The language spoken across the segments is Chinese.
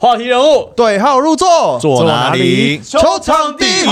话题人物，对号入座，坐哪里？球场第一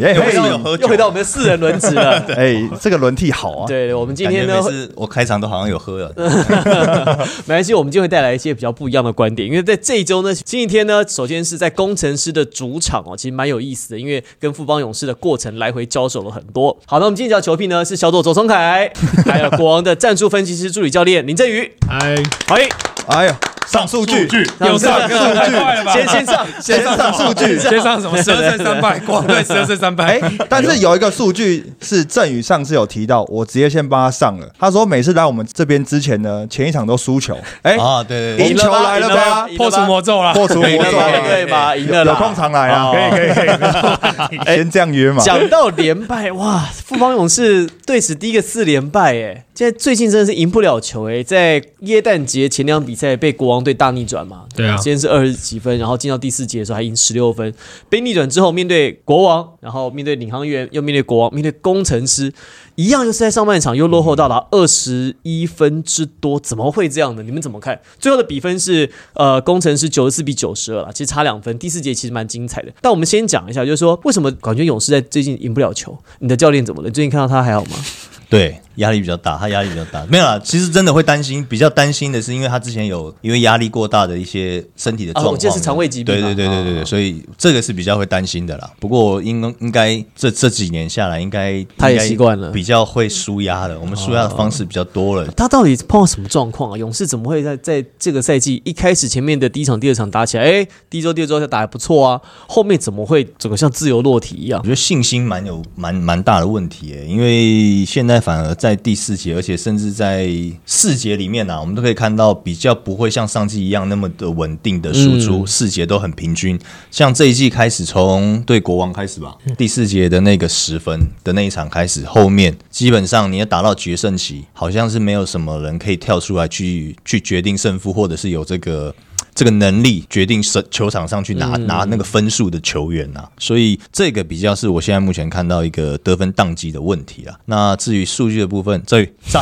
又回到有喝酒又回到我们的四人轮值了。哎，这个轮替好啊。对，我们今天呢每，次我开场都好像有喝了，没关系，我们今天会带来一些比较不一样的观点。因为在这一周呢，星期天呢，首先是在工程师的主场哦，其实蛮有意思的，因为跟富邦勇士的过程来回交手了很多。好，那我们今天要球评呢是小左左松凯，还有国王的战术分析师助理教练林振宇，哎，欢迎。哎呀，上数据，有上又上太快了吧？先先上，先上数据。先上什么十二胜三败，光队十二胜三败。哎，但是有一个数据是振宇上次有提到，我直接先帮他上了。他说每次来我们这边之前呢，前一场都输球。哎，啊，对对对，赢球来了吧？破除魔咒了，破除魔咒对了，对吧？赢了啦，有空常来啊，可以可以可以，先这样约嘛。讲到连败，哇，富邦勇士队史第一个四连败，哎，现在最近真的是赢不了球，哎，在耶诞节前两场比赛被国王队大逆转嘛，对啊今天是二十几分，然后进到第四节的时候还赢十六分，被逆转之后面对国王，然后面对领航员，又面对国王，面对工程师，一样又是在上半场又落后到达二十一分之多，怎么会这样呢？你们怎么看？最后的比分是呃工程师九十四比九十二了，其实差两分。第四节其实蛮精彩的，但我们先讲一下，就是说为什么感觉勇士在最近赢不了球？你的教练怎么了？你最近看到他还好吗？对，压力比较大，他压力比较大。没有啦，其实真的会担心，比较担心的是，因为他之前有因为压力过大的一些身体的状况、啊我记得是肠胃疾病对嘛对对对对对，所以这个是比较会担心的啦。不过应应该这这几年下来，应该他也习惯了比较会舒压的。我们舒压的方式比较多了。他到底碰到什么状况啊？勇士怎么会在在这个赛季一开始前面的第一场、第二场打起来，哎，第一周、第二周打得不错啊，后面怎么会整个像自由落体一样我？觉得信心蛮有蛮蛮大的问题耶，因为现在反而在第四节，而且甚至在四节里面啊，我们都可以看到比较不会像上季一样那么的稳定的输出，嗯四节都很平均。像这一季开始，从对国王开始吧，第四节的那个十分的那一场开始，后面基本上你要打到决胜期，好像是没有什么人可以跳出来去去决定胜负，或者是有这个。这个能力决定是球场上去拿、拿那个分数的球员啊，所以这个比较是我现在目前看到一个得分宕机的问题啊。那至于数据的部分，这上。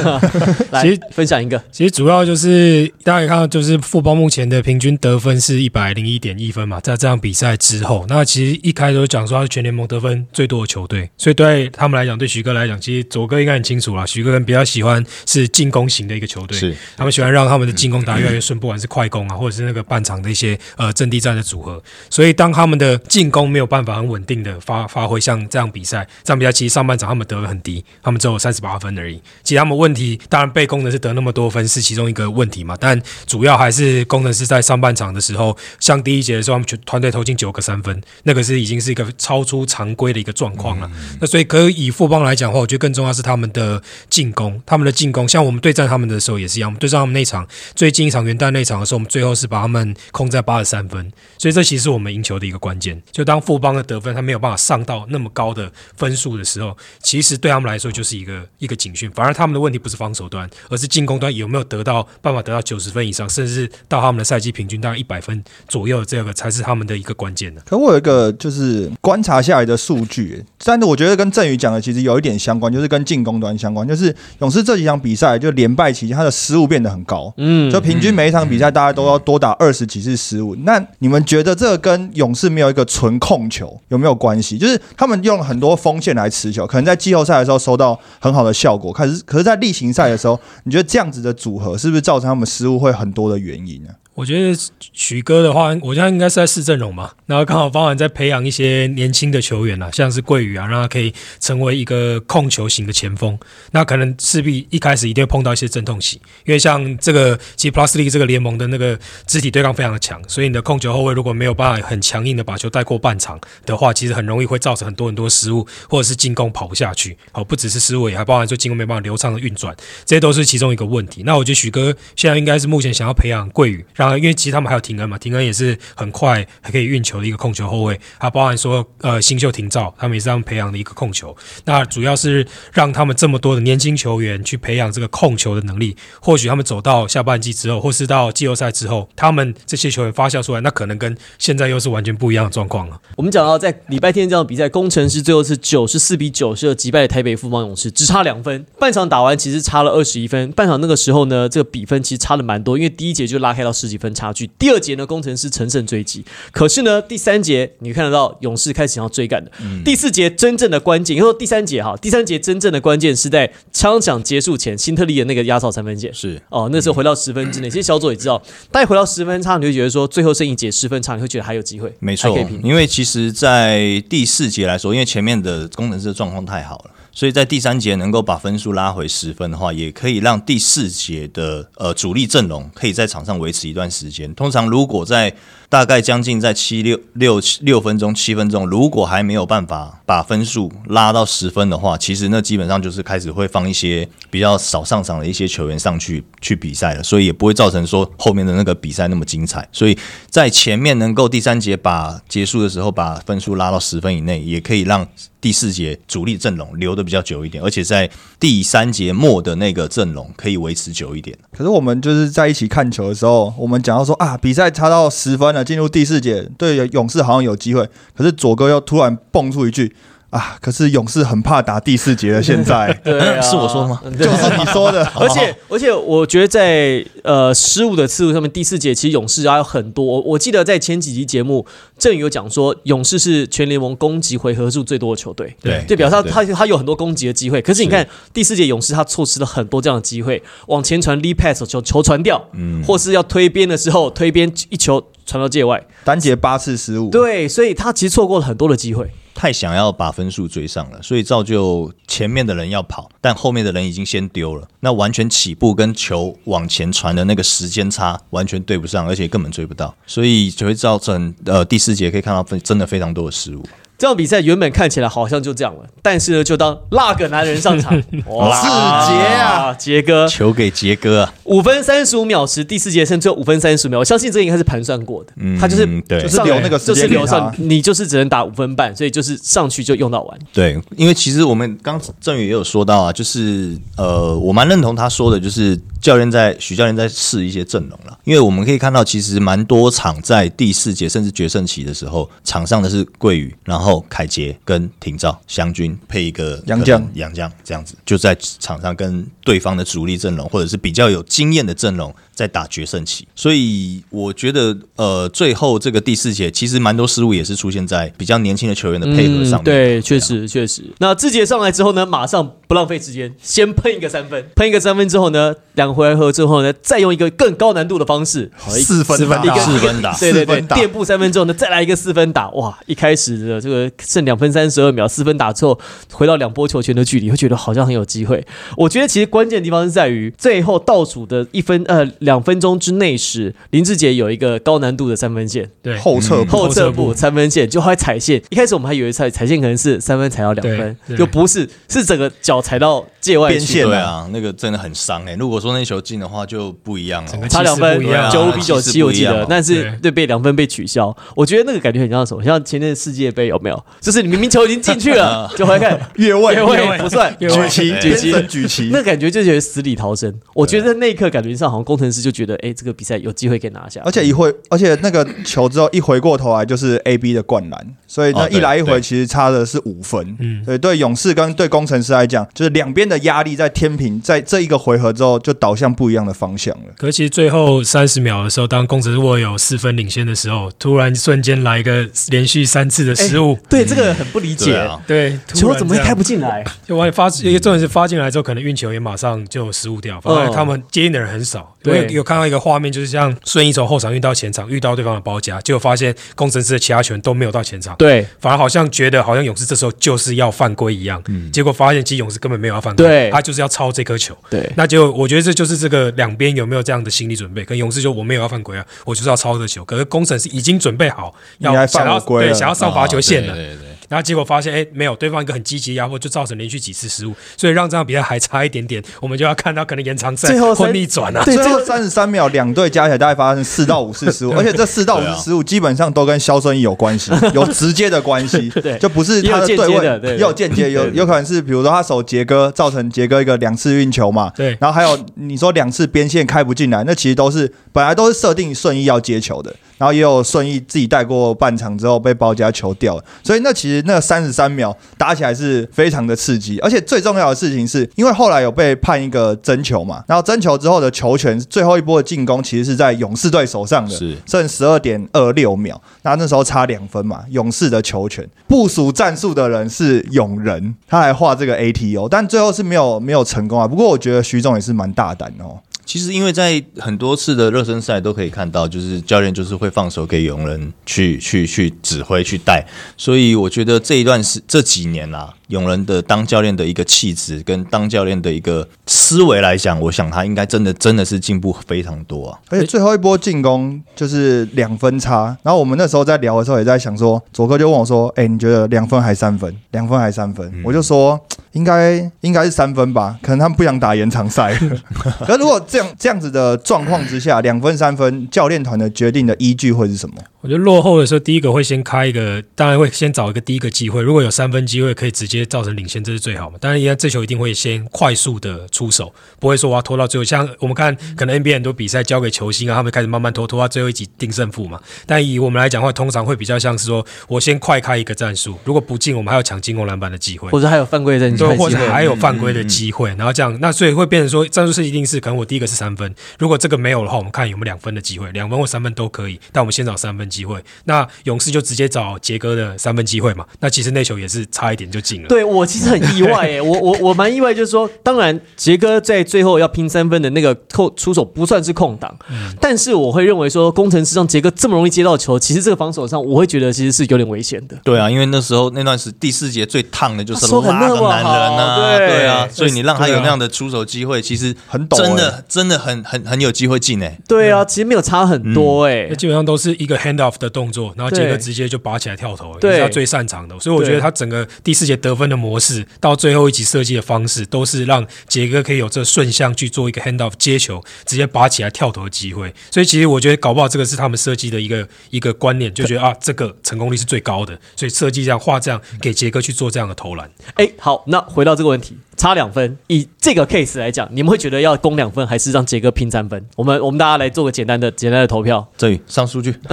来其实分享一个，其实主要就是大家可以看到，就是富邦目前的平均得分是一百零一点一分嘛，在这场比赛之后，那其实一开始讲说他是全联盟得分最多的球队，所以对他们来讲，对徐哥来讲，其实左哥应该很清楚啦，徐哥比较喜欢是进攻型的一个球队，是。他们喜欢让他们的进攻打得越来越顺，不管是快攻啊，或者是那个半场的一些呃阵地战的组合。所以当他们的进攻没有办法很稳定的发发挥，像这样比赛，这样比赛其实上半场他们得分很低，他们只有三十八分而已。其实他们问题当然被攻的是得那么多分是其中一个问题嘛，但主要还是工程师在上半场的时候，像第一节的时候，他们全团队投进九个三分，那个是已经是一个超出常规的一个状况了。那所以可以以富邦来讲的话，我觉得更重要是他们的进攻，他们的进攻，像我们对战他们的时候也是一样，我们对战他们那场最近一场元旦那场的时候，我们最后是把他们控在八十三分，所以这其实是我们赢球的一个关键。就当富邦的得分他没有办法上到那么高的分数的时候，其实对他们来说就是一个一个警讯。反而他们的问题不是防守端，而是进攻端有没有得到办法得到九十分以上，甚至到他们的赛季平均大概一百分左右，这个才是他们的一个关键的。可我有一个就是观察下来的数据，但是我觉得跟振宇讲的其实有一点相关，就是跟进攻端相关。就是勇士这几场比赛就连败期间，他的失误变得很高，嗯，就平均每一场比赛大家都都要多打二十几次失误。那你们觉得这个跟勇士没有一个纯控球有没有关系？就是他们用很多锋线来持球，可能在季后赛的时候收到很好的效果，可是可是在例行赛的时候，你觉得这样子的组合是不是造成他们失误会很多的原因呢？我觉得许哥的话，我现在应该是在试阵容嘛，然后刚好包含在培养一些年轻的球员啊，像是桂宇啊，让他可以成为一个控球型的前锋。那可能势必一开始一定会碰到一些阵痛期，因为像这个其实 Plus League 这个联盟的那个肢体对抗非常的强，所以你的控球后卫如果没有办法很强硬的把球带过半场的话，其实很容易会造成很多很多失误，或者是进攻跑不下去。好，不只是失误，也还包含说进攻没办法流畅的运转，这些都是其中一个问题。那我觉得许哥现在应该是目前想要培养桂宇，然后因为其实他们还有廷恩嘛，廷恩也是很快还可以运球的一个控球后卫，还包含说呃新秀廷照，他们也是他们培养的一个控球。那主要是让他们这么多的年轻球员去培养这个控球的能力，或许他们走到下半季之后，或是到季后赛之后，他们这些球员发酵出来，那可能跟现在又是完全不一样的状况了。我们讲到在礼拜天这场比赛，工程师最后是九十四比九十二击败台北富邦勇士，只差两分。半场打完其实差了二十一分，半场那个时候呢，这个比分其实差的蛮多，因为第一节就拉开到十几分差距，第二节呢工程师乘胜追击，可是呢第三节你看得到勇士开始要追赶的，第四节真正的关键，因为第三节哈，第三节真正的关键是在枪响结束前，辛特利的那个压哨三分线。是。哦，那时候回到十分之内，其实小左也知道，大概回到十分差，你会觉得说最后剩一节十分差，你会觉得还有机会，没错。因为其实，在第四节来说，因为前面的工程师的状况太好了，所以在第三节能够把分数拉回十分的话，也可以让第四节的呃主力阵容可以在场上维持一段时间。通常如果在大概将近在七六六六分钟、七分钟，如果还没有办法把分数拉到十分的话，其实那基本上就是开始会放一些比较少上场的一些球员上去去比赛了，所以也不会造成说后面的那个比赛那么精彩。所以在前面能够第三节把结束的时候把分数拉到十分以内，也可以让第四节主力阵容留的比较久一点，而且在第三节末的那个阵容可以维持久一点。可是我们就是在一起看球的时候，我们讲到说啊，比赛差到十分了，进入第四节，对勇士好像有机会。可是左哥又突然蹦出一句啊，可是勇士很怕打第四节了，现在。对啊，是我说的吗？就是你说的。而 且而且，我觉得在呃失误的次数上面，第四节其实勇士还有很多。我我记得在前几集节目，郑宇有讲说，勇士是全联盟攻击回合数最多的球队，对就表示他他他有很多攻击的机会。可是你看第四节勇士他错失了很多这样的机会，往前传 lead pass 球球传掉，嗯，或是要推边的时候推边一球传到界外，单节八次失误，对，所以他其实错过了很多的机会。太想要把分数追上了，所以造就前面的人要跑，但后面的人已经先丢了，那完全起步跟球往前传的那个时间差完全对不上，而且根本追不到，所以就会造成呃第四节可以看到非真的非常多的失误。这场比赛原本看起来好像就这样了，但是呢，就当那个男人上场，哇四节啊，杰哥。球给杰哥啊，五分三十五秒时，第四节剩只有五分三十五秒，我相信这应该是盘算过的，嗯他就是对。就是留那个时就是间给他留上，。你就是只能打五分半，所以就是上去就用到完。对，因为其实我们刚郑宇也有说到啊，就是呃，我蛮认同他说的，就是教练在许教练在试一些阵容了，因为我们可以看到，其实蛮多场在第四节甚至决胜期的时候，场上的是桂宇，然后凯杰跟廷照湘军配一个杨将杨将这样子，就在场上跟对方的主力阵容或者是比较有经验的阵容在打决胜棋，所以我觉得呃，最后这个第四节其实蛮多失误也是出现在比较年轻的球员的配合上面。嗯对，确实确实。那志杰上来之后呢，马上不浪费时间，先喷一个三分，喷一个三分之后呢，两个回合之后呢，再用一个更高难度的方式，四分打。一个四分打。对对对垫步三分之后呢，再来一个四分打，哇！一开始的这个剩两分三十二秒，四分打之后回到两波球权的距离，会觉得好像很有机会。我觉得其实关键的地方是在于最后倒数的一分呃两分钟之内时，林志杰有一个高难度的三分线，对，后撤步。后撤步后侧步。三分线就还踩线。一开始我们还以为踩踩线可能是三分踩到两分，对对。就不是，是整个脚踩到界外边线对啊，那个真的很伤哎、如果说那球进的话，就不一样了。差两分九五比九七，我记得但是对对被两分被取消，我觉得那个感觉很像什么？像前年的世界杯有没有？就是你明明球已经进去了，就回来看 越位越位不算，举旗，举旗。举旗，那感觉就觉得死里逃生。我觉得那一刻感觉上好像工程师就觉得，哎，这个比赛有机会可以拿下。而。且一回，而且那个球之后一回过头来就是 A B 的灌篮，所以那一来一回其实差的是五分。嗯。对，对勇士跟对工程师来讲，就是两边的压力在天平，在这一个回合之后就导向不一样的方向了。可是其实最后三十秒的时候，当工程师握有四分领先的时候，突然瞬间来一个连续三次的失误，对，这个很不理解，对球怎么会开不进来？就完全发，一个重点是发进来之后，可能运球也马上就失误掉，反而他们接应的人很少。因为对有看到一个画面，就是像顺义从后场运到前场，遇到对方的包夹，结果发现工程师的其他球员都没有到前场，对。反而好像觉得好像勇士这时候就是要犯规一样，嗯。结果发现其实勇士根本没有要犯规，对他就是要抄这颗球。对，那就我觉得这就是这个两边有没有这样的心理准备？跟勇士就我没有要犯规啊，我就是要抄这球。可是工程是已经准备好要想要对想要上罚球线了，哦对对对。然后结果发现哎没有，对方一个很积极的压迫，就造成连续几次失误，所以让这场比赛还差一点点，我们就要看到可能延长赛最后逆转啊。对最后三十三秒，两队加起来大概发生 四到五次失误，而且这四到五次失误基本上都跟肖顺义有关系，有直接的关系，对。就不是他的对位对，也有间接，有有可能是比如说他守杰哥，造成杰哥一个两次运球嘛，对。然后还有你说两次边线开不进来，那其实都是本来都是设定顺义要接球的，然后也有顺义自己带过半场之后被包夹球掉了，所以那其实那三十三秒打起来是非常的刺激，而且最重要的事情是因为后来有被判一个争球嘛，然后争球之后的球权最后一波的进攻其实是在勇士队手上的，是剩十二点二六秒，那那时候差两分嘛，勇士的球权部署战术的人是勇人，他还画这个 ATO，但最后是没有没有成功啊。不过我觉得徐总也是蛮大胆哦。其实因为在很多次的热身赛都可以看到，就是教练就是会放手给勇人去去去指挥去带，所以我觉得这一段是这几年啦、勇人的当教练的一个气质跟当教练的一个思维来讲，我想他应该真的真的是进步非常多啊。而且最后一波进攻就是两分差，然后我们那时候在聊的时候也在想说，左哥就问我说：“哎、你觉得两分还三分？两分还三分？”我就说。应该应该是三分吧，可能他们不想打延长赛。可如果这样这样子的状况之下，两分三分，教练团的决定的依据会是什么？我觉得落后的时候，第一个会先开一个，当然会先找一个第一个机会。如果有三分机会，可以直接造成领先，这是最好嘛。当然，应该这球一定会先快速的出手，不会说我要拖到最后。像我们看，可能 NBA 很多比赛交给球星啊，他们开始慢慢拖，拖到最后一集定胜负嘛。但以我们来讲的话，通常会比较像是说我先快开一个战术，如果不进，我们还有抢进攻篮板的机会。或者还有犯规的对，或者还有犯规的机会，然后这样，那所以会变成说，战术是一定是可能我第一个是三分，如果这个没有的话，我们看有没有两分的机会，两分或三分都可以，但我们先找三分机会。那勇士就直接找杰哥的三分机会嘛，那其实那球也是差一点就进了。对我其实很意外诶，我我我蛮意外，就是说，当然杰哥在最后要拼三分的那个扣出手不算是空档，但是我会认为说，工程师让杰哥这么容易接到球，其实这个防守上我会觉得其实是有点危险的。对啊，因为那时候那段时第四节最烫的就是他手感拉个男人啊，对对啊，所以你让他有那样的出手机会，其实很真的真的很很很有机会进诶。对啊，其实没有差很多诶。那基本上都是一个 hand off 的动作，然后杰对哥直接就拔起来跳投，对是他最擅长的。所以我觉得他整个第四节得分的模式到最后一集设计的方式，都是让杰哥可以有这顺向去做一个 hand off 接球，直接拔起来跳投的机会。所以其实我觉得搞不好这个是他们设计的一个一个观念，就觉得啊这个成功率是最高的，所以设计这样画这样给杰哥去做这样的投篮。哎，好，那回到这个问题，差两分，以这个 case 来讲，你们会觉得要攻两分，还是让杰哥拼三分？我们我们大家来做个简单的简单的投票。这里上数据，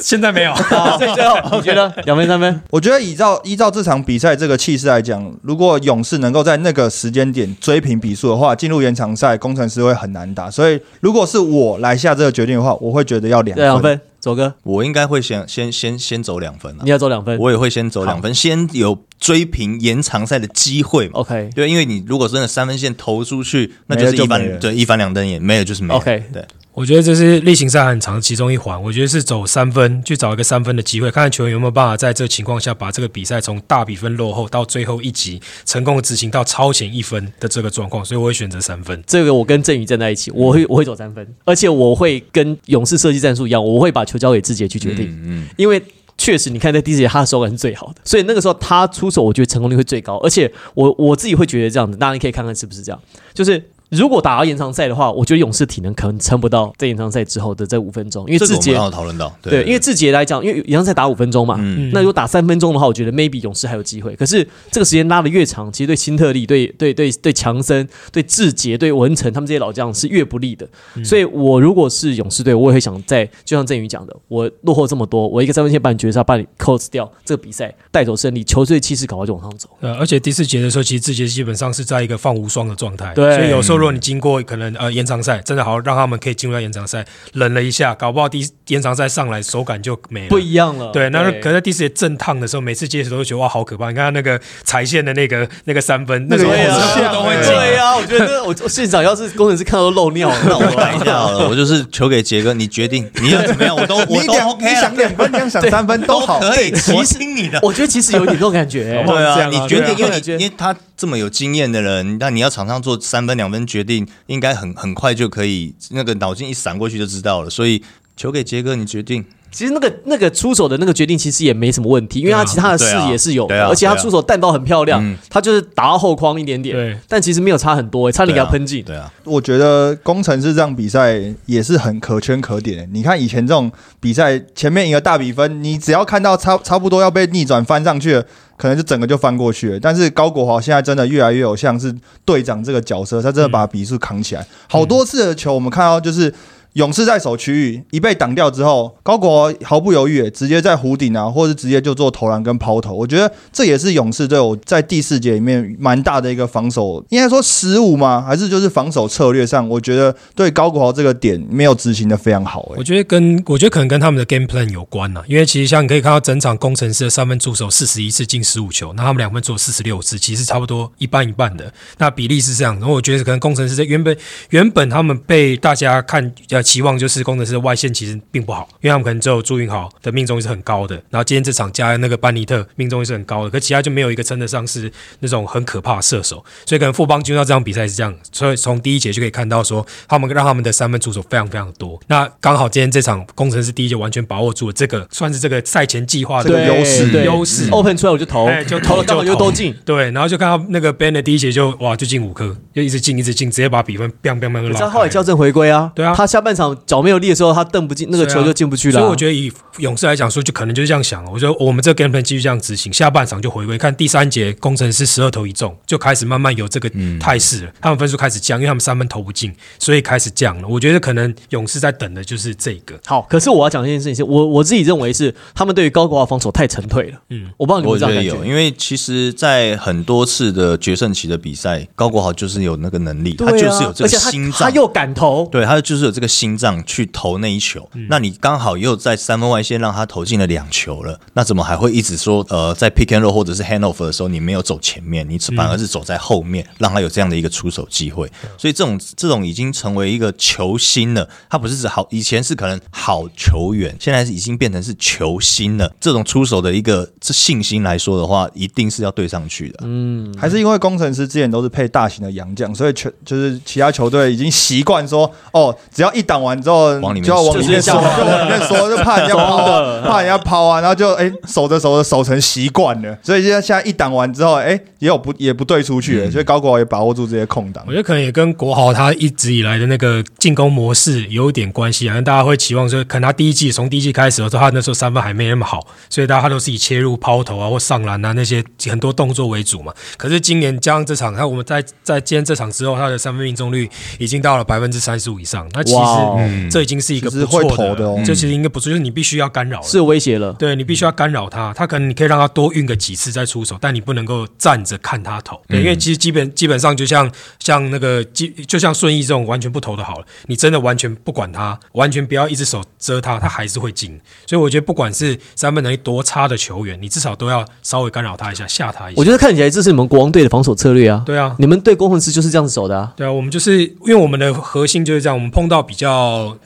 现在没有，好，所以最后你觉得两分三分？我觉得依照依照这场比赛这个气势来讲，如果勇士能够在那个时间点追平比数的话，进入延长赛，工程师会很难打。所以，如果是我来下这个决定的话，我会觉得要两两分，左哥，我应该会先先先先走两分啊。你，要走两分。我也会先走两分，先有追平延长赛的机会嘛。OK 对，因为你如果真的三分线投出去，那就是一翻对一翻两瞪眼，没有就是没有。OK 对，我觉得这是例行赛很长的其中一环。我觉得是走三分，去找一个三分的机会，看看球员有没有办法在这个情况下把这个比赛从大比分落后到最后一集成功的执行到超前一分的这个状况，所以我会选择三分。这个我跟振宇站在一起，我会我会走三分，而且我会跟勇士设计战术一样，我会把球交给志杰去决定，嗯嗯，因为。确实，你看在第四节他的手感是最好的，所以那个时候他出手，我觉得成功率会最高。而且我我自己会觉得这样子，大家可以看看是不是这样。就是如果打到延长赛的话，我觉得勇士体能可能撑不到在延长赛之后的这五分钟，因为志杰讨论到，对，因为志杰来讲，因为延长赛打五分钟嘛，嗯那如果打三分钟的话，我觉得 maybe 勇士还有机会。可是这个时间拉的越长，其实对辛特利、对对对对强森、对志杰、对文成他们这些老将是越不利的。所以我如果是勇士队，我也会想在就像振宇讲的，我落后这么多，我一个三分线把你绝杀，把你 close 掉，这个比赛带走胜利，球队气势搞不好就往上走。呃，而且第四节的时候，其实志杰基本上是在一个放无双的状态，对所以有时候如果你经过可能呃延长赛，真的好让他们可以进入到延长赛，冷了一下，搞不好第延长赛上来手感就没了，不一样了，对，那可在第四节震烫的时候，每次接球都会觉得哇好可怕。你看他那个踩线的那个那个三分，那时候对啊全部都会进。对呀、我觉得我我现场要是工程师看到都漏尿了，那那我我来一下好了，我就是球给杰哥，你决定你要怎么样，我都 我都你想两分，你想想三分都好。可以，我其实听你的。我觉得其实有点这种感觉、好对啊，你决定，因为你因为他这么有经验的人，那你要场上做三分两分决定，应该很很快就可以，那个脑筋一闪过去就知道了。所以球给杰哥，你决定。其实那个那个出手的那个决定其实也没什么问题，因为他其他的视野是有的，对啊啊而且他出手弹道很漂亮，嗯他就是打到后框一点点，但其实没有差很多、欸，差点给他喷进。对啊，我觉得工程师这场比赛也是很可圈可点的。你看以前这种比赛，前面一个大比分，你只要看到差差不多要被逆转翻上去了，可能就整个就翻过去了。但是高国华现在真的越来越有像是队长这个角色，他真的把比数扛起来。好多次的球，我们看到就是。勇士在守区域一被挡掉之后，高国豪毫不犹豫，直接在弧顶啊，或者直接就做投篮跟抛投。我觉得这也是勇士队我在第四节里面蛮大的一个防守，应该说失误吗？还是就是防守策略上，我觉得对高国豪这个点没有执行的非常好、我觉得跟我觉得可能跟他们的 game plan 有关呐、因为其实像你可以看到整场工程师的三分助手四十一次进十五球，那他们两分做四十六次，其实差不多一半一半的，那比例是这样。然后我觉得可能工程师在原本原本他们被大家看呃期望就是工程师的外线其实并不好，因为他们可能只有朱云豪的命中率是很高的，然后今天这场加那个班尼特命中率是很高的，可其他就没有一个称得上是那种很可怕的射手，所以可能富邦进入到这场比赛是这样，所以从第一节就可以看到说他们让他们的三分出手非常非常多。那刚好今天这场工程师第一节完全把握住了这个算是这个赛前计划的优势对优势 open 出来我就投，哎就投了。刚好就都进。对，然后就看到那个 Ben 的第一节就哇就进五颗，就一直进一直进，直接把比分 biang biang biang 就可是拉后来校正回归啊，对啊。他下半场脚没有力的时候，他蹬不进，那个球就进不去了啊、所以我觉得以勇士来讲说，就可能就是这样想了。我觉得我们这个 game plan 继续这样执行，下半场就回归。看第三节，工程师十二投一中，就开始慢慢有这个态势了。他们分数开始降，因为他们三分投不进，所以开始降了。我觉得可能勇士在等的就是这个。好，可是我要讲一件事情是，我我自己认为是他们对于高国华防守太沉退了。嗯，我不知道你们我觉得有，这样感觉。因为其实，在很多次的决胜期的比赛，高国豪就是有那个能力，啊他就是有这个而且他心脏。他又敢投，对他就是有这个心脏去投那一球，嗯那你刚好又在三分外线让他投进了两球了，那怎么还会一直说呃在 pick and roll 或者是 handoff 的时候你没有走前面，你反而是走在后面，让他有这样的一个出手机会？所以这种这种已经成为一个球星了，他不是指好以前是可能好球员，现在是已经变成是球星了。这种出手的一个这信心来说的话，一定是要对上去的。嗯还是因为工程师之前都是配大型的洋将，所以球就是其他球队已经习惯说，哦，只要一挡完之后往里面就要往里面缩，就往里面缩，就怕人家抛怕人家抛啊，然后就哎守着守着守成习惯了，所以现在现在一挡完之后，哎也有不也不对出去了，所以高国豪也把握住这些空档我。觉得可能也跟国豪他一直以来的那个进攻模式有一点关系啊。大家会期望说，可能他第一季从第一季开始的时候，他那时候三分还没那么好，所以大家他都是以切入、抛投啊或上篮啊那些很多动作为主嘛。可是今年加上这场，看我们在在今天这场之后，他的三分命中率已经到了百分之三十五以上。那其哇哦实这已经是一个不错投的哦这其实应该不错，就是你必须要干扰了。是有威胁了。对你必须要干扰他，他可能你可以让他多运个几次再出手，但你不能够站着看他投。对，因为其实基本基本上就像像那个基就像顺义这种完全不投的好了，你真的完全不管他，完全不要一只手遮他，他还是会进。所以我觉得不管是三分能力多差的球员，你至少都要稍微干扰他一下，吓他一下。我觉得看起来这是你们国王队的防守策略啊。对啊，你们对工程师就是这样子守的啊。对啊，我们就是因为我们的核心就是这样，我们碰到比较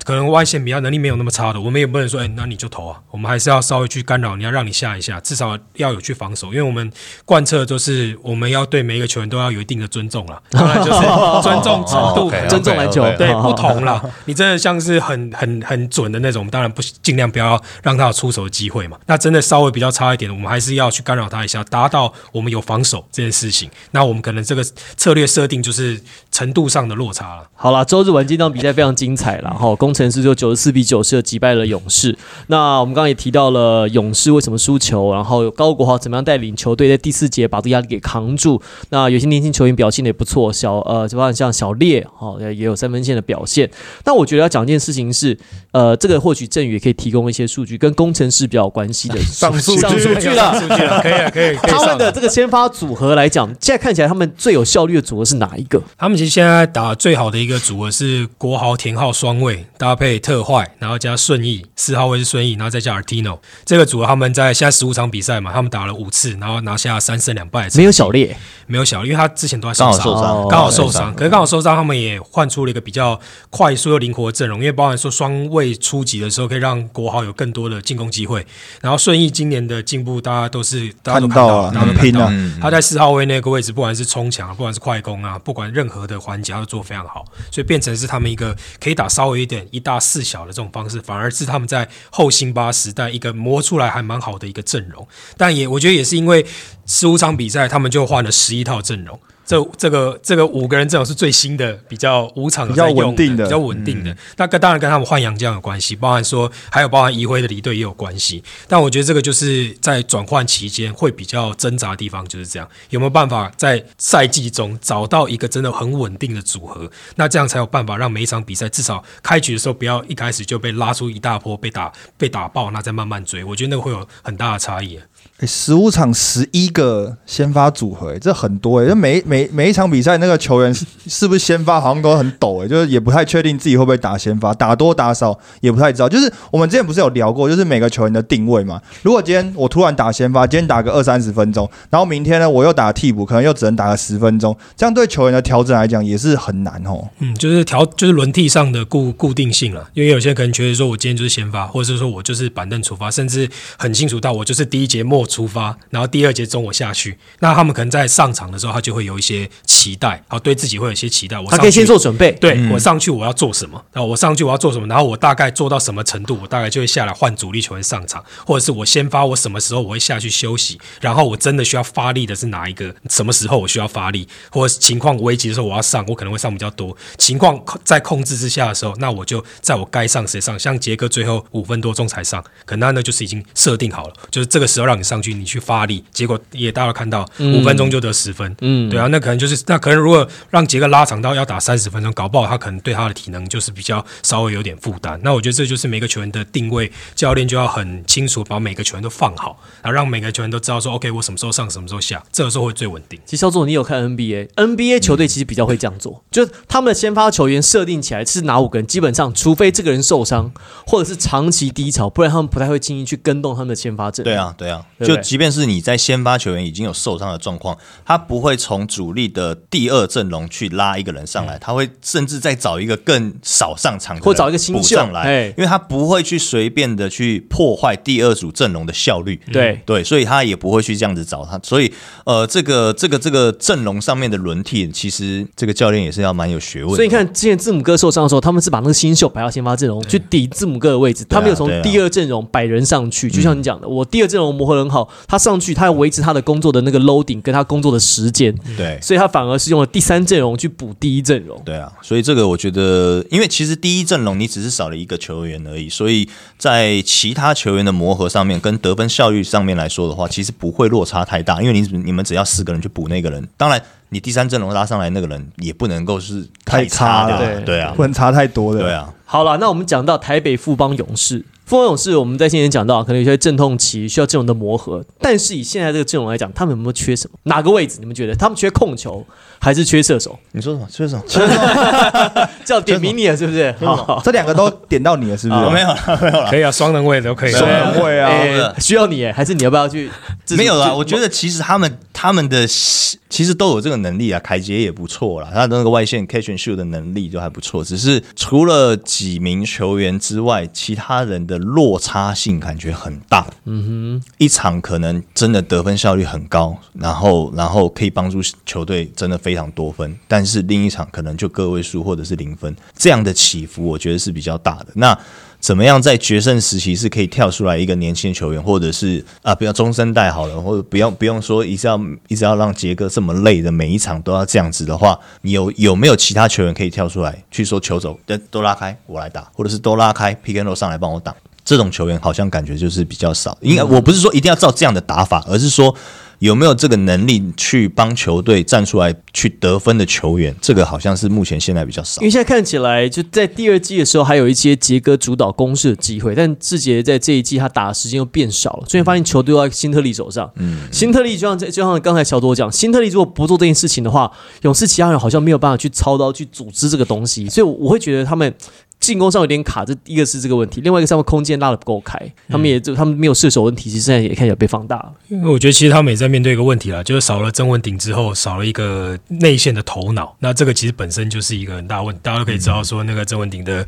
可能外线比较能力没有那么差的，我们也不能说，哎，那你就投啊，我们还是要稍微去干扰，你要让你下一下，至少要有去防守，因为我们贯彻就是我们要对每一个球员都要有一定的尊重啦，当然就是尊重程度尊重篮球，对，不同啦。你真的像是很很很准的那种，我们当然不尽量不要让他有出手的机会嘛。那真的稍微比较差一点的，我们还是要去干扰他一下，达到我们有防守这件事情。那我们可能这个策略设定就是程度上的落差了。好了，周日文今天比赛非常精彩了哈，工程师就九十四比九十的击败了勇士。那我们刚刚也提到了勇士为什么输球，然后高国豪怎么样带领球队在第四节把这个压力给扛住。那有些年轻球员表现的也不错，小呃，就包括像小烈哦，也有三分线的表现。那我觉得要讲一件事情是，呃，这个或许振宇也可以提供一些数据，跟工程师比较有关系的 上数据上数据了。数据了，可以了，可以。可以他们的这个先发组合来讲，现在看起来他们最有效率的组合是哪一个？他们其实现在打最好的一个组合是国豪田浩双位搭配特坏，然后加顺义四号位是顺义，然后再加 Artino 这个组合，他们在现在十五场比赛嘛，他们打了五次，然后拿下三胜两败没有小烈，没有小，因为他之前都在刚好伤，受伤，刚好受伤，可是刚好受伤，他们也换出了一个比较快速又灵活的阵容，因为包含说双位出击的时候，可以让国豪有更多的进攻机会。然后顺义今年的进步，大家都是大家都看到了，看到了大家都看到。了。嗯他在四号位那个位置，不管是冲墙啊，不管是快攻啊，不管任何的环节，他都做非常好，所以变成是他们一个可以打稍微一点一大四小的这种方式，反而是他们在后辛巴时代一个磨出来还蛮好的一个阵容。但也我觉得也是因为十五场比赛，他们就换了十一套阵容。这这个这个五个人阵容是最新的，比较五场有比较稳定的比较稳定的。那跟当然跟他们换洋将有关系，包含说还有包含移辉的离队也有关系。但我觉得这个就是在转换期间会比较挣扎的地方，就是这样，有没有办法在赛季中找到一个真的很稳定的组合？那这样才有办法让每一场比赛至少开局的时候不要一开始就被拉出一大波，被打被打爆，那再慢慢追。我觉得那个会有很大的差异。十五场十一个先发组合、这很多哎、就每每每一场比赛那个球员是 是不是先发，好像都很抖哎、就是也不太确定自己会不会打先发，打多打少也不太知道。就是我们之前不是有聊过，就是每个球员的定位嘛。如果今天我突然打先发，今天打个二三十分钟，然后明天呢我又打替补，可能又只能打个十分钟，这样对球员的调整来讲也是很难哦。嗯，就是调就是轮替上的固固定性了，因为有些人可能觉得说我今天就是先发，或者是说我就是板凳出发，甚至很清楚到我就是第一节末出发，然后第二节中我下去。那他们可能在上场的时候，他就会有一些期待，好对自己会有一些期待。我他可以先做准备。对、我上去我要做什么，然后我上去我要做什么，然后我大概做到什么程度，我大概就会下来换主力球员上场，或者是我先发，我什么时候我会下去休息，然后我真的需要发力的是哪一个，什么时候我需要发力，或者是情况危急的时候我要上，我可能会上比较多，情况在控制之下的时候，那我就在我该上谁上，像杰哥最后五分多钟才上，可能他呢就是已经设定好了，就是这个时候让你上去，你去发力，结果也大家看到五分钟就得十分，嗯对啊，那可能就是那可能如果让杰克拉长到要打三十分钟，搞不好他可能对他的体能就是比较稍微有点负担。那我觉得这就是每个球员的定位，教练就要很清楚把每个球员都放好，然后让每个球员都知道说，OK，我什么时候上，什么时候下，这个时候会最稳定。其实肖总，你有看 NBA？NBA 球队其实比较会这样做，就是他们的先发球员设定起来是哪五个人，基本上除非这个人受伤或者是长期低潮，不然他们不太会轻易去跟动他们的先发阵。对，啊，对啊，对不对就即便是你在先发球员已经有受伤的状况，他不会从主力的第二阵容去拉一个人上来，他会甚至再找一个更少上场的或找一个新秀上来哎，因为他不会去随便的去破坏第二组阵容的效率。对对，所以他也不会去这样子找他。所以呃，这个这个这个阵容上面的轮替，其实这个教练也是要蛮有学问的。所以你看，之前字母哥受伤的时候，他们是把那个新秀摆到先发阵容去抵字母哥的位置，他没有从第二阵容摆人上去。就像你讲的，我第二阵容磨合得很好，他上去他要维持他的工作的那个 loading 跟他工作的时间，对。所以他反而是用了第三阵容去补第一阵容。对啊，所以这个我觉得，因为其实第一阵容你只是少了一个球员而已，所以在其他球员的磨合上面跟得分效率上面来说的话，其实不会落差太大，因为你你们只要四个人去补那个人，当然你第三阵容拉上来那个人也不能够是太差的，对对啊不，能差太多的。对啊，好了，那我们讲到台北富邦勇士，富邦勇士我们在先前讲到，可能有些阵痛期需要阵容的磨合，但是以现在这个阵容来讲，他们有没有缺什么？哪个位置？你们觉得他们缺控球还是缺射手？你说什么？缺什么？缺什么叫点名你了是不是？好，这两个都点到你了，是不是？哦没有了，没有了。可以啊，双能位都可以。双人位啊，哎需要你哎，还是你要不要去？没有啦，我觉得得其实他们他们的其实都有这个能力啊，凯杰也不错啦，他的那个外线 catch and shoot 的能力就还不错，只是除了几名球员之外，其他人的落差性感觉很大。嗯哼，一场可能真的得分效率很高，然后然后可以帮助球队真的非常多分，但是另一场可能就个位数或者是零分，这样的起伏我觉得是比较大的。那怎么样在决胜时期是可以跳出来一个年轻球员，或者是啊，不要中生代好了，或者不用不用说一直要一直要让杰哥这么累的每一场都要这样子的话，你有有没有其他球员可以跳出来去说球走，都都拉开我来打，或者是都拉开 pick and roll 上来帮我挡？这种球员好像感觉就是比较少。应该我不是说一定要照这样的打法，而是说有没有这个能力去帮球队站出来去得分的球员，这个好像是目前现在比较少因为。现在看起来，就在第二季的时候，还有一些杰哥主导攻势的机会，但志杰在这一季他打的时间又变少了，所以发现球队都在辛特利手上。嗯，辛特利就像这就像刚才小多讲，辛特利如果不做这件事情的话，勇士其他人好像没有办法去操刀去组织这个东西，所以我会觉得他们。进攻上有点卡，这一个是这个问题，另外一个上面空间拉的不够开，他们也就他们没有射手问题，其实现在也看起来被放大了。因为我觉得其实他们也在面对一个问题啦，就是少了曾文鼎之后，少了一个内线的头脑。那这个其实本身就是一个很大问题，大家都可以知道说，那个曾文鼎的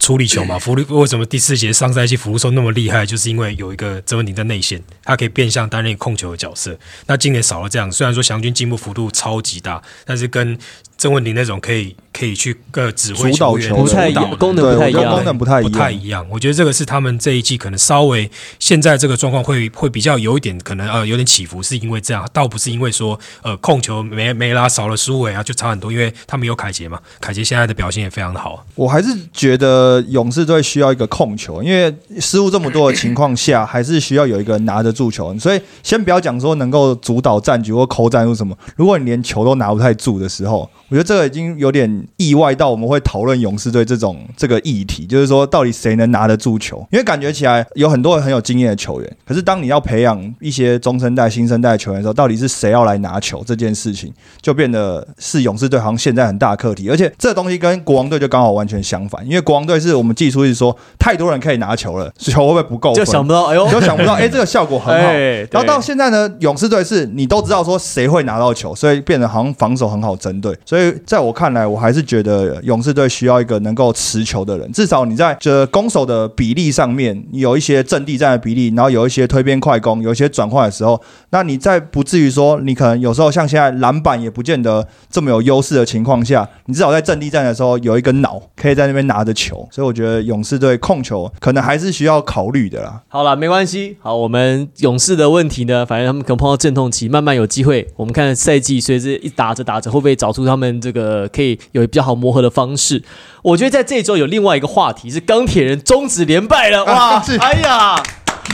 处理球嘛，福利为什么第四节上赛季福禄寿那么厉害，就是因为有一个曾文鼎在内线，他可以变相担任控球的角色。那今年少了这样，虽然说祥军进步幅度超级大，但是跟曾文鼎那种可以可以去呃指挥主导球员球的不太一样主导功能不太一样不太一不样，太一样。我觉得这个是他们这一季可能稍微现在这个状况会会比较有一点可能呃有点起伏，是因为这样，倒不是因为说呃控球没没拉少了苏伟啊就差很多，因为他们有凯杰嘛，凯杰现在的表现也非常的好啊。我还是觉得勇士队需要一个控球，因为失误这么多的情况下，还是需要有一个拿得住球。所以先不要讲说能够主导战局或扣战术什么，如果你连球都拿不太住的时候，我觉得这个已经有点意外到我们会讨论勇士队这种这个议题，就是说到底谁能拿得住球？因为感觉起来有很多很有经验的球员，可是当你要培养一些中生代、新生代的球员的时候，到底是谁要来拿球这件事情，就变得是勇士队好像现在很大的课题，而且这东西跟国王队就刚好完全相反，因为国王队是我们技术是说太多人可以拿球了，球会不会不够？就想不到，哎呦，就想不到，哎、这个效果很好。哎然后到现在呢，勇士队是你都知道说谁会拿到球，所以变得好像防守很好针对。所以在我看来，我还是觉得勇士队需要一个能够持球球的人，至少你在这攻守的比例上面有一些阵地战的比例，然后有一些推边快攻，有一些转换的时候，那你在不至于说你可能有时候像现在篮板也不见得这么有优势的情况下，你至少在阵地战的时候有一个脑可以在那边拿着球。所以我觉得勇士队控球可能还是需要考虑的啦。好了，没关系。好，我们勇士的问题呢，反正他们可能碰到阵痛期，慢慢有机会。我们看赛季随着一打着打着，会不会找出他们这个可以有比较好磨合的方式？我觉得在这周有另外一个话题是钢铁人终止连败了，哇！是哎呀，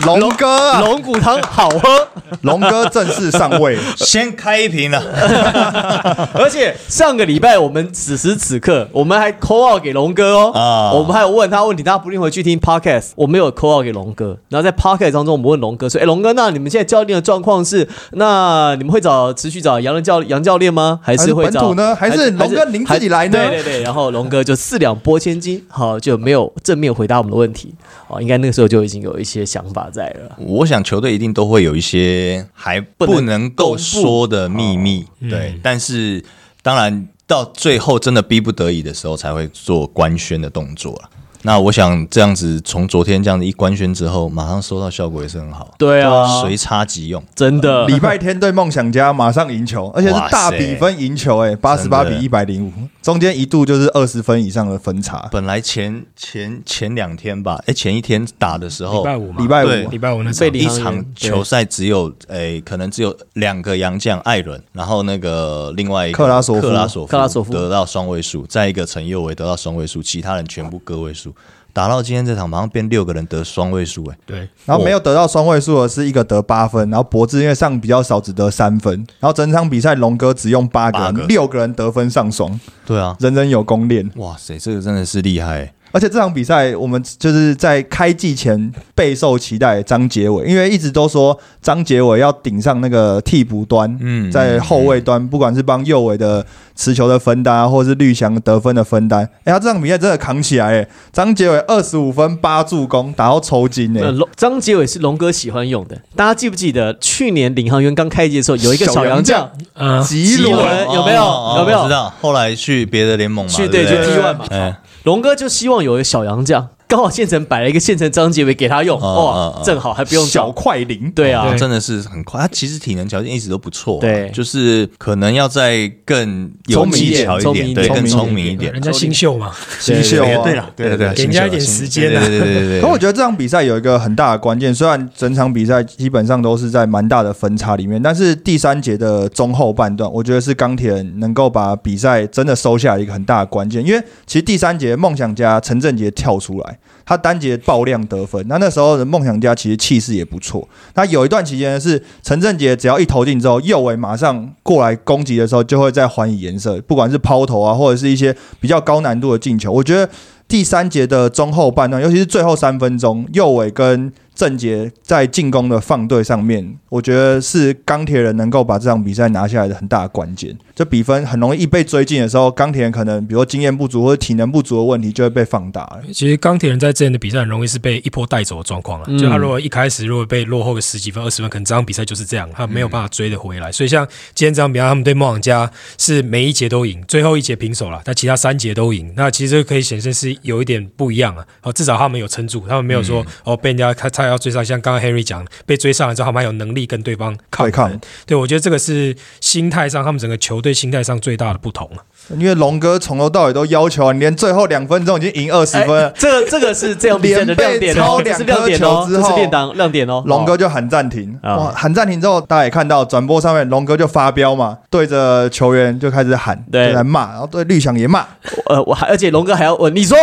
龙哥啊，龙骨汤好喝，龙哥正式上位，先开一瓶了，而且上个礼拜我们此时此刻，我们还 call out 给龙哥哦，啊。我们还有问他问题，大家不一定回去听 podcast，我们有 call out 给龙哥，然后在 podcast 当中，我们问龙哥说：“哎，龙哥，那你们现在教练的状况是，那你们会找持续找杨的教杨教练吗？还是会找是本土呢？还是龙哥您自己来呢？对对对，然后龙哥就四两拨千斤，好就没有正面回答我们的问题，哦，应该那个时候就已经有一些想法在了。我想球队一定都会有一些还不能够说的秘密，对，但是当然到最后真的逼不得已的时候，才会做官宣的动作了。那我想这样子，从昨天这样子一官宣之后，马上收到效果也是很好，对啊，随插即用。真的。礼拜天对梦想家马上赢球，而且是大比分赢球、哎，八十八比一百零五，中间一度就是二十分以上的分差。本来前前前两天吧，哎，前一天打的时候礼，拜五嘛，礼拜五。礼拜五那场一场球赛只有诶、可能只有两个洋将艾伦，然后那个另外一个克拉索夫。克拉索夫克拉索夫。得到双位数，再一个陈佑维得到双位数，其他人全部个位数。打到今天这场，马上变六个人得双位数，哎，对，然后没有得到双位数的是一个得八分，然后博智因为上比较少，只得三分。然后整场比赛龙哥只用八个人，八个。六个人得分上双，对啊，人人有功练。哇塞，这个真的是厉害，而且这场比赛我们就是在开季前备受期待张杰伟，因为一直都说张杰伟要顶上那个替补端，嗯在后卫端，不管是帮右伟的持球的分担啊，或者是绿翔得分的分担，哎，他这场比赛真的扛起来，哎，张杰伟二十五分八助攻，打到抽筋，呃，哎，龙张杰伟是龙哥喜欢用的，大家记不记得去年领航员刚开季的时候有一个小洋将，嗯，吉吉伦伦有没有？哦有没有？我知道，后来去别的联盟嘛，去对就对不对？T one 嘛，哎，龙哥就希望有个小杨将，刚好县城摆了一个县城张杰伟给他用，哦哇哦，哦正好还不用小，快灵，对啊。哦，真的是很快。他其实体能条件一直都不错啊，对。就是可能要再更有聪明一点技巧点，聪明一点。对，更聪明一点。人。家新秀嘛，新秀啊，对了，对了，对了，给人家一点时间啊。对对对对对。可我觉得这场比赛有一个很大的关键，虽然整场比赛基本上都是在蛮大的分差里面，但是第三节的中后半段，我觉得是钢铁人能够把比赛真的收下一个很大的关键。因为其实第三节梦想家陈振杰跳出来，他单节爆量得分，那那时候的梦想家其实气势也不错。那有一段期间是陈振杰只要一投进之后，右尾马上过来攻击的时候，就会再还以颜色，不管是抛投啊，或者是一些比较高难度的进球，我觉得。第三节的中后半段，尤其是最后三分钟，右尾跟郑杰在进攻的放对上面，我觉得是钢铁人能够把这场比赛拿下来的很大的关键。这比分很容易一被追进的时候，钢铁人可能比如经验不足或者体能不足的问题就会被放大。其实钢铁人在之前的比赛很容易是被一波带走的状况了。就他如果一开始如果被落后个十几分、二十分，可能这场比赛就是这样，他没有办法追得回来。所以像今天这场比赛，他们对梦想家是每一节都赢，最后一节平手了，但其他三节都赢。那其实可以显示是有一点不一样啊。哦，至少他们有撑住，他们没有说、哦被人家他他要追上，像刚刚 Henry 讲，被追上来之后，他们还有能力跟对方抗一抗衡。对，我觉得这个是心态上，他们整个球队心态上最大的不同了。因为龙哥从头到尾都要求啊，你连最后两分钟已经赢二十分了哎，这个这个是这样比赛的亮点哦，这是亮点哦，这是亮当亮点哦。龙哥就喊暂停，啊哇！喊暂停之后，大家也看到转播上面，龙哥就发飙嘛，对着球员就开始喊，对就在骂，然后对绿翔也骂，呃，我还而且龙哥还要问你说，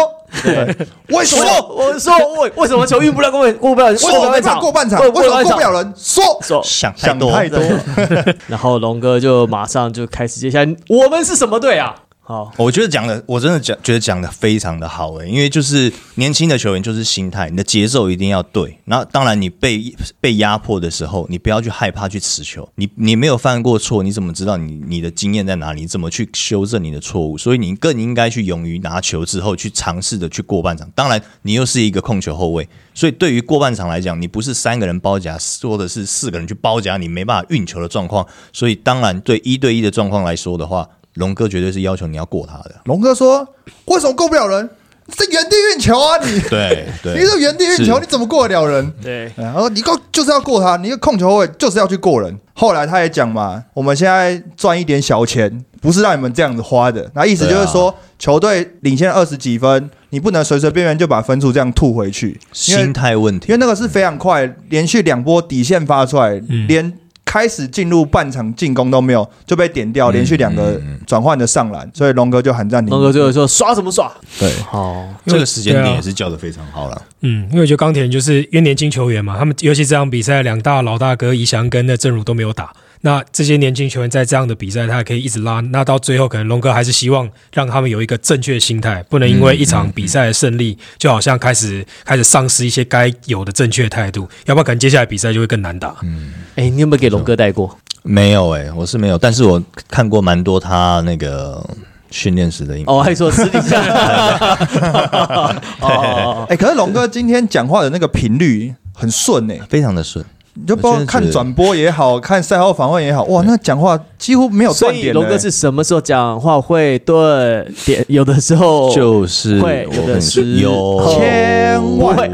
对，为什么？说我说为为什么球运不了过过不了为什么没办法过半场？为什么过不了人？说说，想太多，想太多，然后龙哥就马上就开始接下来，我们是什么队啊？好，我觉得讲的，我真的讲觉得讲的非常的好诶、因为就是年轻的球员就是心态，你的节奏一定要对。然后当然你被被压迫的时候，你不要去害怕去持球，你你没有犯过错，你怎么知道你你的经验在哪里？怎么去修正你的错误？所以你更应该去勇于拿球之后去尝试的去过半场。当然你又是一个控球后卫，所以对于过半场来讲，你不是三个人包夹，或者是四个人去包夹你没办法运球的状况。所以当然对一对一的状况来说的话。龙哥绝对是要求你要过他的，龙哥说：“为什么过不了人？在原地运球啊！你对对，你是原地运球，你怎么过得了人？对，然后你够就是要过他，你一个控球后卫就是要去过人。后来他也讲嘛，我们现在赚一点小钱，不是让你们这样子花的。那意思就是说，球队领先二十几分，你不能随随便便就把分数这样吐回去，心态问题因为。那个是非常快，连续两波底线发出来，嗯连开始进入半场进攻都没有就被点掉，嗯连续两个转换的上篮，所以龙哥就喊暂停。龙哥最后说耍什么耍？对，好，这个时间点也是叫的非常好了。嗯，因为我觉得钢铁人就是因为年轻球员嘛，他们尤其这场比赛，两大老大哥宜翔跟那正如都没有打，那这些年轻球员在这样的比赛，他也可以一直拉，那到最后可能龙哥还是希望让他们有一个正确的心态，不能因为一场比赛的胜利，就好像开始开始丧失一些该有的正确态度，要不然可能接下来比赛就会更难打。嗯哎，你有没有给龙哥带过？没有诶、我是没有，但是我看过蛮多他那个训练时的影片。哦，还说私底下，哦，哎、可是龙哥今天讲话的那个频率很顺哎、非常的顺，你就不知道我真的觉得看转播也好 看赛后访问也好，哇，那讲话几乎没有所断点、龙哥是什么时候讲话会顿点？有的时候就是会有的我跟你说是有千万。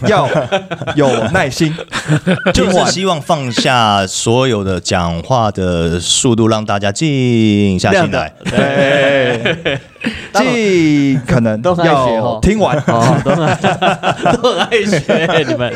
要有耐心，就是希望放下所有的讲话的速度，让大家静下心来。对，尽可能都很爱学要哦听完。哦，都很都很爱学你们。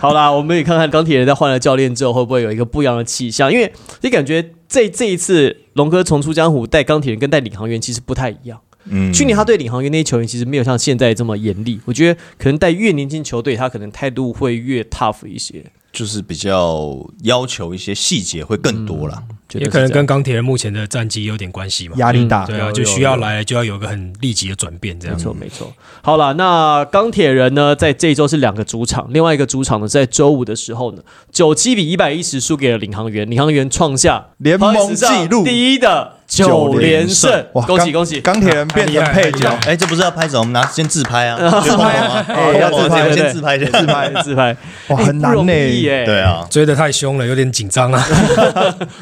好啦，我们也看看钢铁人在换了教练之后，会不会有一个不一样的气象？因为你感觉这这一次龙哥重出江湖，带钢铁人跟带领航员其实不太一样。嗯去年他对领航员那些球员其实没有像现在这么严厉，我觉得可能带越年轻球队，他可能态度会越 tough 一些。就是比较要求一些细节会更多啦。觉得也可能跟钢铁人目前的战绩有点关系嘛。压力大，对啊，就需要来就要有个很立即的转变，这样没。错，没错。好了，那钢铁人呢，在这一周是两个主场，另外一个主场呢，在周五的时候呢，九七比一百一十输给了领航员，领航员创下联盟纪录第一的九连胜，哇恭喜恭喜！钢铁人变成配角，哎，这不是要拍手，我们拿先自拍啊，自拍啊 哎，哎要自拍先自拍，先自拍自拍，哇，哎很难不容呢。易耶。对，啊，追得太凶了，有点紧张啊！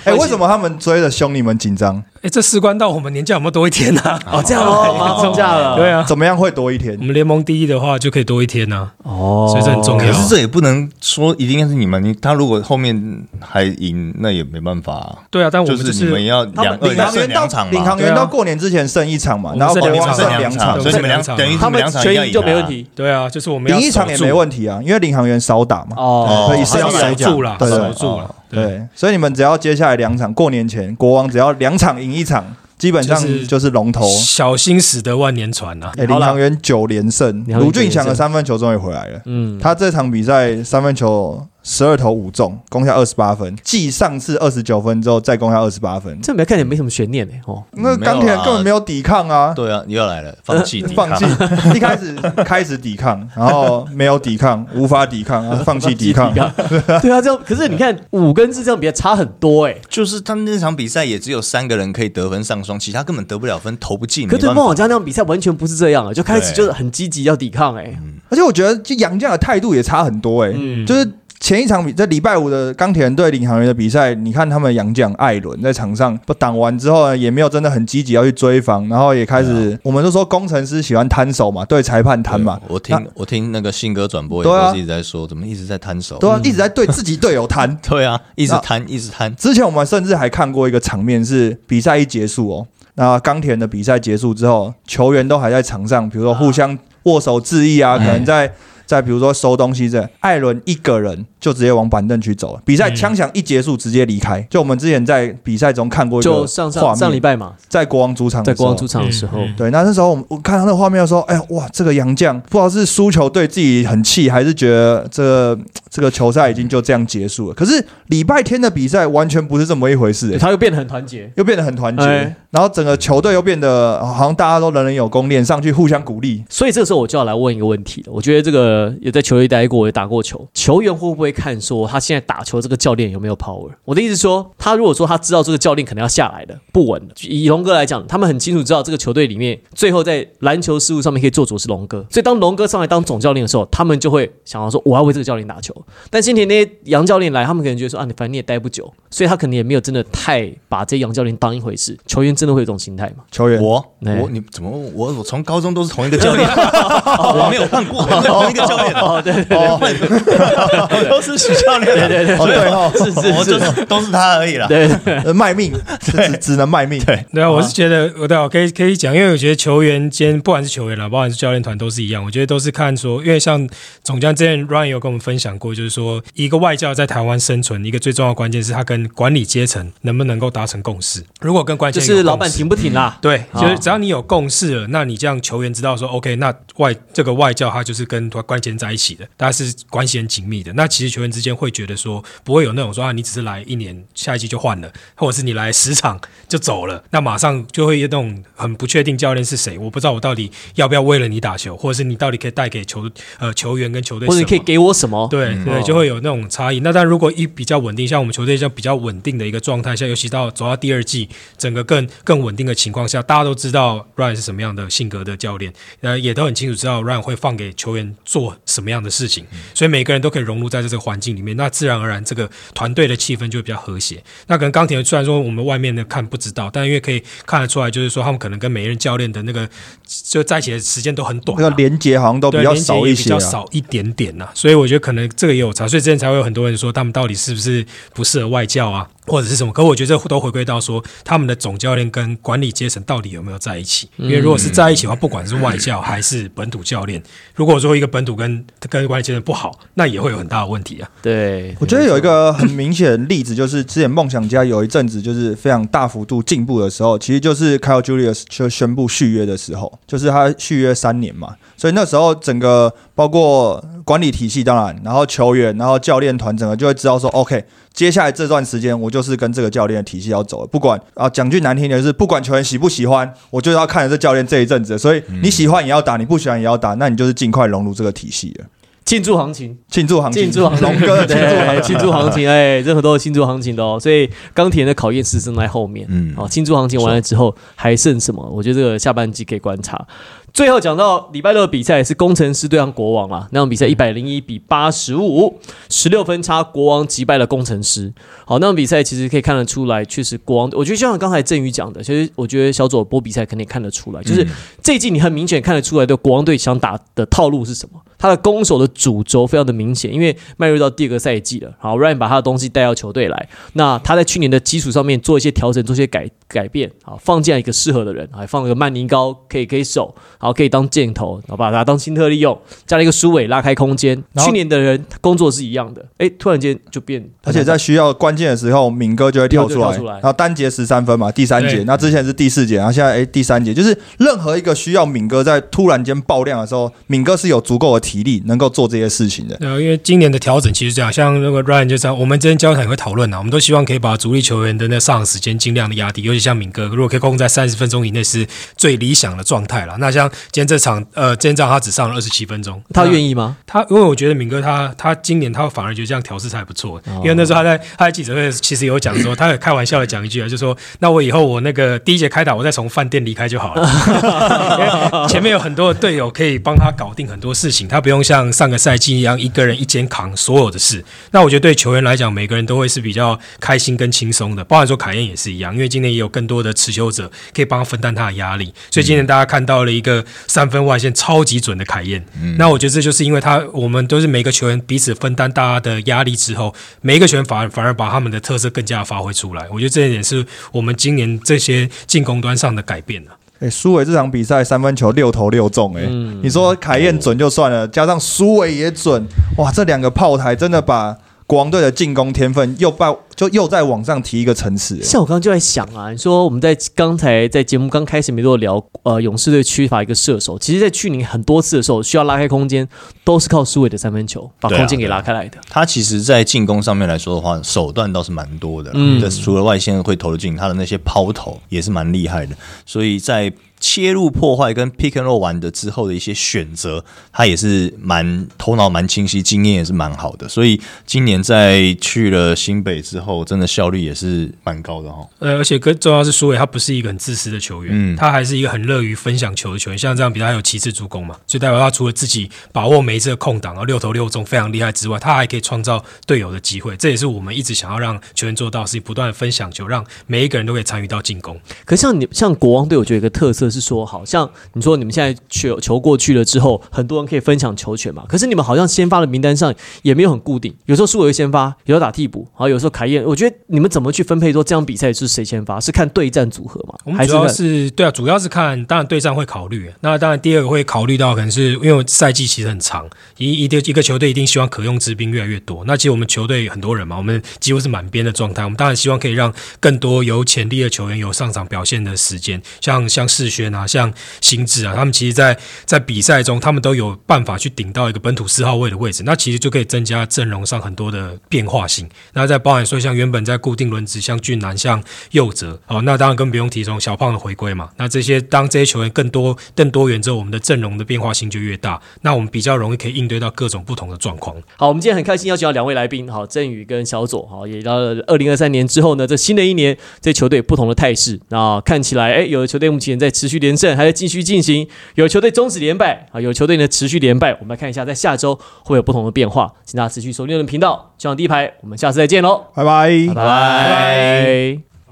哎，为什么他们追的凶，你们紧张？哎，这事关到我们年假有没有多一天啊？哦，这样哦，放假了。对啊，怎么样会多一天我？们联盟第一的话就可以多一天呢、哦，所以这很重要可是这也不能说一定是你们，你他如果后面还赢，那也没办法啊。对啊，但我就们就是你们要两领航员到两场嘛，领航员到过年之前剩一场嘛，然后国王剩两场剩两场，所以你们两两场等于他们两场全赢就没问。题。对啊，就是我们要赢一场也没问题啊，因为领航员少打嘛。哦，对以是要来讲守住了，守住了。对，所以你们只要接下来两场，过年前国王只要两场赢一场，基本上就是就是龙头。小心驶得万年船呐、哎，林航员九连胜，卢俊祥的三分球终于回来了。嗯，他这场比赛三分球十二投五中，攻下二十八分，继上次二十九分之后再攻下二十八分。这没看起来没什么悬念呢、哦。那钢铁人根本没有抵抗啊，对啊，你又来了，放弃抵抗放弃，一开始开始抵抗，然后没有抵抗，无法抵抗，啊 放弃抵抗。对啊，这样可是你看五跟四这样比差很多哎、就是他们那场比赛也只有三个人可以得分上双，其他根本得不了分，投不进。可对没办法梦想家那场比赛完全不是这样啊，就开始就是很积极要抵抗哎、而且我觉得，就杨绛的态度也差很多哎、嗯就是。前一场比在礼拜五的钢铁人对领航员的比赛，你看他们杨将艾伦在场上不挡完之后呢，也没有真的很积极要去追防，然后也开始，我们都说工程师喜欢摊手嘛，对裁判摊嘛，我听我听那个信哥转播也都是一直在说，怎么一直在摊手？对啊一直在对自己队友摊。对啊，一直摊一直摊。之前我们甚至还看过一个场面，是比赛一结束哦，那钢铁人的比赛结束之后，球员都还在场上，比如说互相握手致意啊，可能在。在比如说收东西这，艾伦一个人就直接往板凳区走了。比赛枪响一结束，直接离开。就我们之前在比赛中看过一个就上上画面，上礼拜嘛，在国王主场的时候，在国王主场的时候，嗯嗯对，那那时候我们我看他那个画面的时候，哎呀，哇，这个杨将不知道是输球对自己很气，还是觉得这个这个球赛已经就这样结束了。可是礼拜天的比赛完全不是这么一回事、他又变得很团结。又变得很团结，哎然后整个球队又变得好像大家都人人有功，练上去互相鼓励。所以这个时候我就要来问一个问题了。我觉得这个有在球队待过，也打过球，球员会不会看说他现在打球这个教练有没有 power？我的意思说，他如果说他知道这个教练可能要下来的，不稳的，以龙哥来讲，他们很清楚知道这个球队里面最后在篮球事务上面可以做主是龙哥，所以当龙哥上来当总教练的时候，他们就会想要说我要为这个教练打球。但今天那些杨教练来，他们可能觉得说啊，你反正你也待不久，所以他可能也没有真的太把这杨教练当一回事。球员真的会有这种心态吗？球员，我？哎我？你怎么？我我从高中都是同一个教练，我没有换过，同一个教练哦，对对对，都是许教练，对对对，哦对。哦，是是我就是都是他而已啦。对，呃卖命，只只只能卖命。对，对啊，我是觉得，我对我，可以可以讲，因为我觉得球员间不管是球员啦，不管是教练团都是一样，我觉得都是看说，因为像总将之前 Ryan 有跟我们分享过，就是说一个外教在台湾生存，一个最重要的关键是他跟管理阶层能不能够达成共识。如果跟关键就是老板停不停啦。对，啊就是只要你有共识了，那你这样球员知道说，OK，那外这个外教他就是跟关键在一起的，大家是关系很紧密的。那其实球员之间会觉得说，不会有那种说啊，你只是来一年，下一季就换了，或者是你来十场就走了，那马上就会有那种很不确定教练是谁，我不知道我到底要不要为了你打球，或者是你到底可以带给球呃球员跟球队，或者你可以给我什么？对对，就会有那种差异。那但如果一比较稳定，像我们球队这样比较稳定的一个状态下，尤其到走到第二季，整个更更稳定的情况下，大家都知道 Ryan 是什么样的性格的教练，呃，也都很清楚知道 Ryan 会放给球员做什么样的事情，所以每个人都可以融入在这个环境里面，那自然而然这个团队的气氛就会比较和谐。那可能钢铁虽然说我们外面的看不知道，但因为可以看得出来，就是说他们可能跟每一任教练的那个就在一起的时间都很短、啊，那个连接好像都比，较少一些啊。少一点点呐、所以我觉得可能这个也有差，所以之前才会有很多人说他们到底是不是不适合外教啊，或者是什么？可我觉得这都回归到说他们的总教练跟管理阶层到底有没有在一起？因为如果是在一起的话，不管是外教还是本土教练，如果说一个本土跟跟管理阶层不好，那也会有很大的问题啊。对，我觉得有一个很明显的例子，就是之前梦想家有一阵子就是非常大幅度进步的时候，其实就是 Kyle Julius 就宣布续约的时候，就是他续约三年嘛，所以那时候整个包括管理体系，当然，然后球员，然后教练团，整个就会知道说，OK，接下来这段时间我就是跟这个教练的体系要走了，不管啊讲句难听点，就是不管球员喜不喜欢，我就要看着这教练这一阵子，所以你喜欢也要打，你不喜欢也要打，那你就是尽快融入这个体系了。庆祝行情，庆祝行情，庆祝行情，龙哥的庆祝行，情庆祝行情，哎，任何都是庆祝行情的哦。所以钢铁人的考验是正在后面。嗯好，庆祝行情完了之后还剩什么？我觉得这个下半季可以观察。最后讲到礼拜六的比赛是工程师对上国王啦，那场比赛一百零一比八十五，十六分差，国王击败了工程师。好，那场比赛其实可以看得出来，确实国王，我觉得就像刚才振宇讲的，其实我觉得小左播比赛肯定看得出来，就是这一季你很明显看得出来，的国王队想打的套路是什么，他的攻守的主轴非常的明显，因为迈入到第二个赛季了，好，Ryan 把他的东西带到球队来，那他在去年的基础上面做一些调整，做一些改改变，好，放进来一个适合的人，还放了个曼宁高可以可以守，好可以当箭头，然后把它当新特利用，加了一个苏伟拉开空间。去年的人工作是一样的，哎，突然间就变，而且在需要关键的时候，敏哥就会跳出来，出来然后单节十三分嘛，第三节，那之前是第四节，然后现在哎第三节，就是任何一个需要敏哥在突然间爆量的时候，敏哥是有足够的体力能够做这些事情的。对啊，因为今年的调整其实这样，像那个 Ryan 就这样，我们之前交谈也会讨论啊，我们都希望可以把主力球员的那上场时间尽量的压低，尤其像敏哥，如果可以控制在三十分钟以内是最理想的状态了。那像今天这场，呃，今天这场他只上了二十七分钟，他愿意意吗？他，因为我觉得敏哥他他今年他反而觉得这样调试才不错，因为那时候他在他在记者会其实有讲说，他有开玩笑的讲一句啊，就说那我以后我那个第一节开打，我再从饭店离开就好了，因为前面有很多的队友可以帮他搞定很多事情，他不用像上个赛季一样一个人一肩扛所有的事。那我觉得对球员来讲，每个人都会是比较开心跟轻松的，包含说凯燕也是一样，因为今年也有更多的持球者可以帮他分担他的压力，所以今年大家看到了一个三分外线超级准的凯燕。那我觉得这就是因为他我们都是每个球员彼此分担大家的压力之后，每一个球员反而反而把他们的特色更加发挥出来。我觉得这一点是我们今年这些进攻端上的改变啊。哎，苏伟这场比赛三分球六投六中，哎、你说凯燕准就算了，加上苏伟也准，哇，这两个炮台真的把国王队的进攻天分又把就又在往上提一个层次。哎像我刚刚就在想啊，你说我们在刚才在节目刚开始没多聊，呃，勇士队缺乏一个射手。其实，在去年很多次的时候，需要拉开空间，都是靠苏伟的三分球把空间给拉开来的。他其实，在进攻上面来说的话，手段倒是蛮多的。嗯嗯，除了外线会投得进，他的那些抛投也是蛮厉害的。所以在切入破坏跟 pick and roll 完的之后的一些选择，他也是蛮头脑蛮清晰，经验也是蛮好的。所以今年在去了新北之后，真的效率也是蛮高的哈。呃，而且更重要是苏伟，他不是一个很自私的球员，嗯他还是一个很乐于分享球的球员。像这样比赛，他有七次助攻嘛，所以代表他除了自己把握每一次的空档，然后六投六中非常厉害之外，他还可以创造队友的机会。这也是我们一直想要让球员做到，是不断的分享球，让每一个人都可以参与到进攻。可像你像国王队，我觉得有一个特色是说，好像你说你们现在球球过去了之后，很多人可以分享球权嘛。可是你们好像先发的名单上也没有很固定，有时候苏伟会先发，有时候打替补，然后有时候凯燕。我觉得你们怎么去分配说这场比赛是谁先发？是看对战组合吗？我们主要是是对啊，主要是看，当然对战会考虑。那当然第二个会考虑到，可能是因为赛季其实很长，一一个一个球队一定希望可用之兵越来越多。那其实我们球队很多人嘛，我们几乎是满编的状态。我们当然希望可以让更多有潜力的球员有上场表现的时间，像像世轩啊，像新智啊，他们其实在在比赛中，他们都有办法去顶到一个本土四号位的位置。那其实就可以增加阵容上很多的变化性。那再包含说，像原本在固定轮值，像俊南、像佑哲，哦，那当然更不用提从小胖的回归嘛。那这些当这些球员更多、更多元之后，我们的阵容的变化性就越大，那我们比较容易可以应对到各种不同的状况。好，我们今天很开心邀请到两位来宾，好，振宇跟小左，好，也到了二零二三年之后呢，这新的一年，这球队不同的态势，那看起来，哎，有的球队目前在持续连胜，还在继续进行；有球队终止连败，啊，有球队呢持续连败。我们来看一下，在下周会有不同的变化，请大家持续锁定我们的频道，希望第一排，我们下次再见喽，拜拜拜拜。